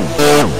não.